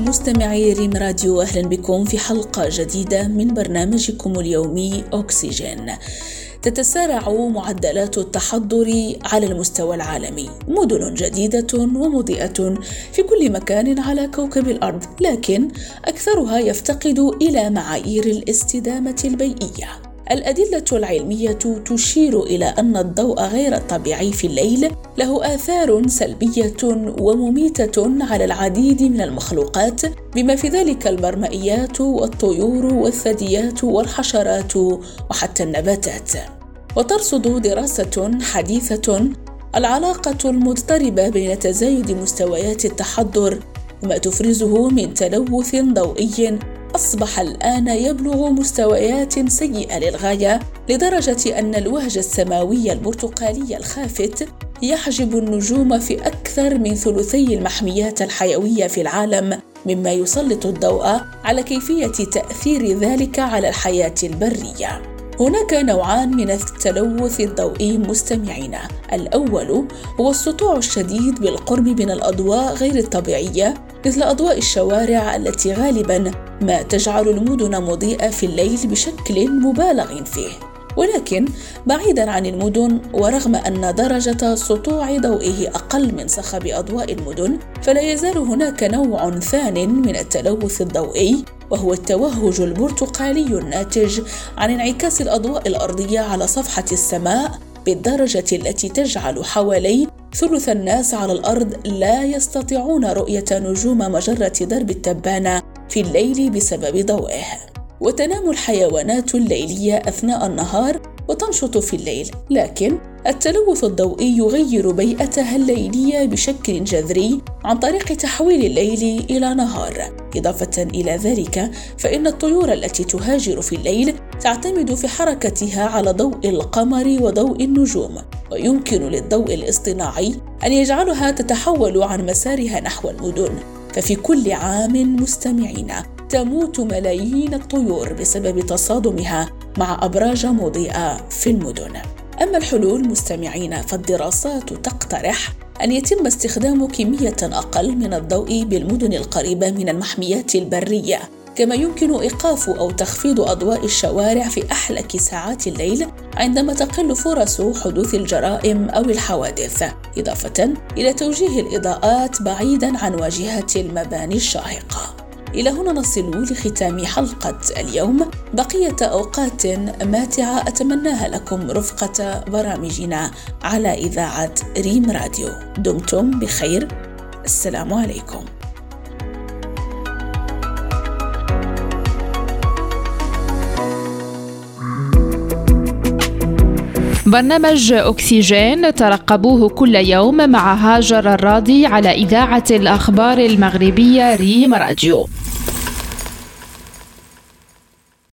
مستمعي ريم راديو أهلا بكم في حلقة جديدة من برنامجكم اليومي أكسجين تتسارع معدلات التحضر على المستوى العالمي مدن جديدة ومضيئة في كل مكان على كوكب الأرض لكن أكثرها يفتقد إلى معايير الاستدامة البيئية. الأدلة العلمية تشير إلى أن الضوء غير الطبيعي في الليل له آثار سلبية ومميتة على العديد من المخلوقات بما في ذلك المرمئيات والطيور والثدييات والحشرات وحتى النباتات. وترصد دراسة حديثة العلاقة المضطربة بين تزايد مستويات التحضر وما تفرزه من تلوث ضوئي أصبح الآن يبلغ مستويات سيئة للغاية لدرجة أن الوهج السماوي البرتقالي الخافت يحجب النجوم في أكثر من ثلثي المحميات الحيوية في العالم مما يسلط الضوء على كيفية تأثير ذلك على الحياة البرية. هناك نوعان من التلوث الضوئي مستمعين الأول هو السطوع الشديد بالقرب من الأضواء غير الطبيعية مثل أضواء الشوارع التي غالبا ما تجعل المدن مضيئة في الليل بشكل مبالغ فيه. ولكن بعيدا عن المدن ورغم أن درجة سطوع ضوئه أقل من صخب أضواء المدن فلا يزال هناك نوع ثان من التلوث الضوئي وهو التوهج البرتقالي الناتج عن انعكاس الأضواء الأرضية على صفحة السماء بالدرجة التي تجعل حوالي ثلث الناس على الأرض لا يستطيعون رؤية نجوم مجرة درب التبانة في الليل بسبب ضوئه. وتنام الحيوانات الليلية أثناء النهار وتنشط في الليل. لكن التلوث الضوئي يغير بيئتها الليلية بشكل جذري عن طريق تحويل الليل إلى نهار. إضافة إلى ذلك فإن الطيور التي تهاجر في الليل تعتمد في حركتها على ضوء القمر وضوء النجوم ويمكن للضوء الاصطناعي أن يجعلها تتحول عن مسارها نحو المدن. ففي كل عام مستمعين تموت ملايين الطيور بسبب تصادمها مع أبراج مضيئة في المدن. أما الحلول مستمعين فالدراسات تقترح أن يتم استخدام كمية أقل من الضوء بالمدن القريبة من المحميات البرية كما يمكن إيقاف أو تخفيض أضواء الشوارع في أحلك ساعات الليل عندما تقل فرص حدوث الجرائم أو الحوادث إضافة إلى توجيه الإضاءات بعيدا عن واجهة المباني الشاهقة. إلى هنا نصل لختام حلقة اليوم. بقية أوقات ماتعة أتمناها لكم رفقة برامجنا على إذاعة ريم راديو. دمتم بخير. السلام عليكم. برنامج أكسجين ترقبوه كل يوم مع هاجر الراضي على إذاعة الأخبار المغربية ريم راديو.